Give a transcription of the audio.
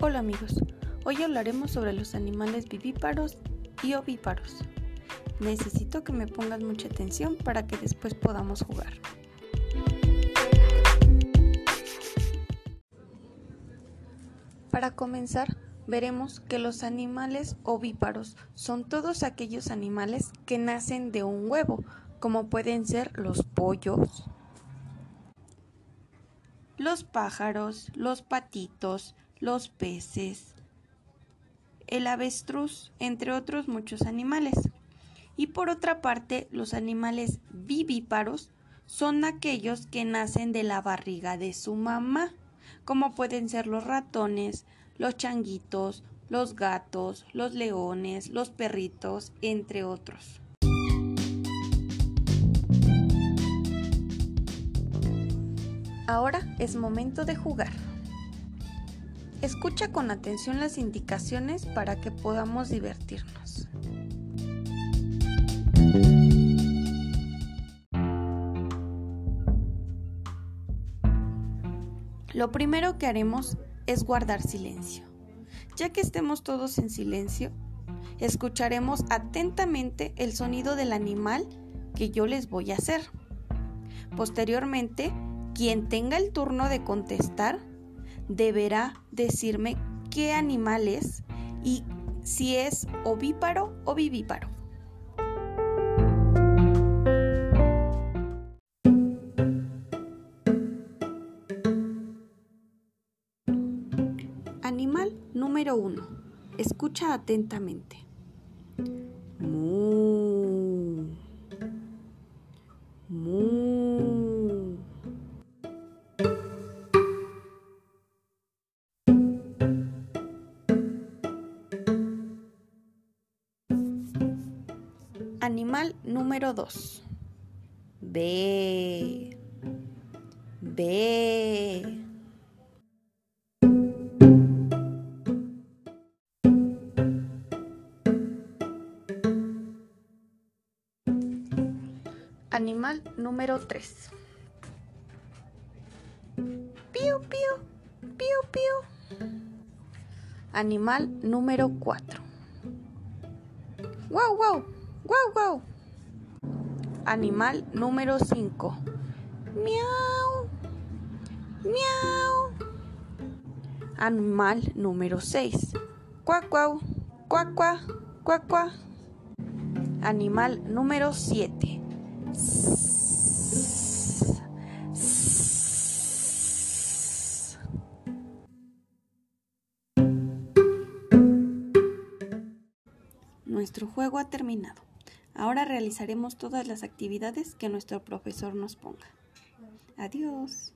Hola amigos, hoy hablaremos sobre los animales vivíparos y ovíparos. Necesito que me pongan mucha atención para que después podamos jugar. Para comenzar, veremos que los animales ovíparos son todos aquellos animales que nacen de un huevo, como pueden ser los pollos, los pájaros, los patitos, los peces, el avestruz, entre otros muchos animales. Y por otra parte, los animales vivíparos son aquellos que nacen de la barriga de su mamá, como pueden ser los ratones, los changuitos, los gatos, los leones, los perritos, entre otros. Ahora es momento de jugar. Escucha con atención las indicaciones para que podamos divertirnos. Lo primero que haremos es guardar silencio. Ya que estemos todos en silencio, escucharemos atentamente el sonido del animal que yo les voy a hacer. Posteriormente, quien tenga el turno de contestar deberá decirme qué animal es y si es ovíparo o vivíparo. Animal número 1. Escucha atentamente. Animal número 2. B. B. Animal número 3. Pío, pío, pío, pío. Animal número 4. Wow, wow. ¡Guau, guau! Animal número 5. Miau. Miau. Animal número 6. Cuac, cuau. Cuac, cuac. Cuac, cuac. Animal número 7. Nuestro juego ha terminado. Ahora realizaremos todas las actividades que nuestro profesor nos ponga. Adiós.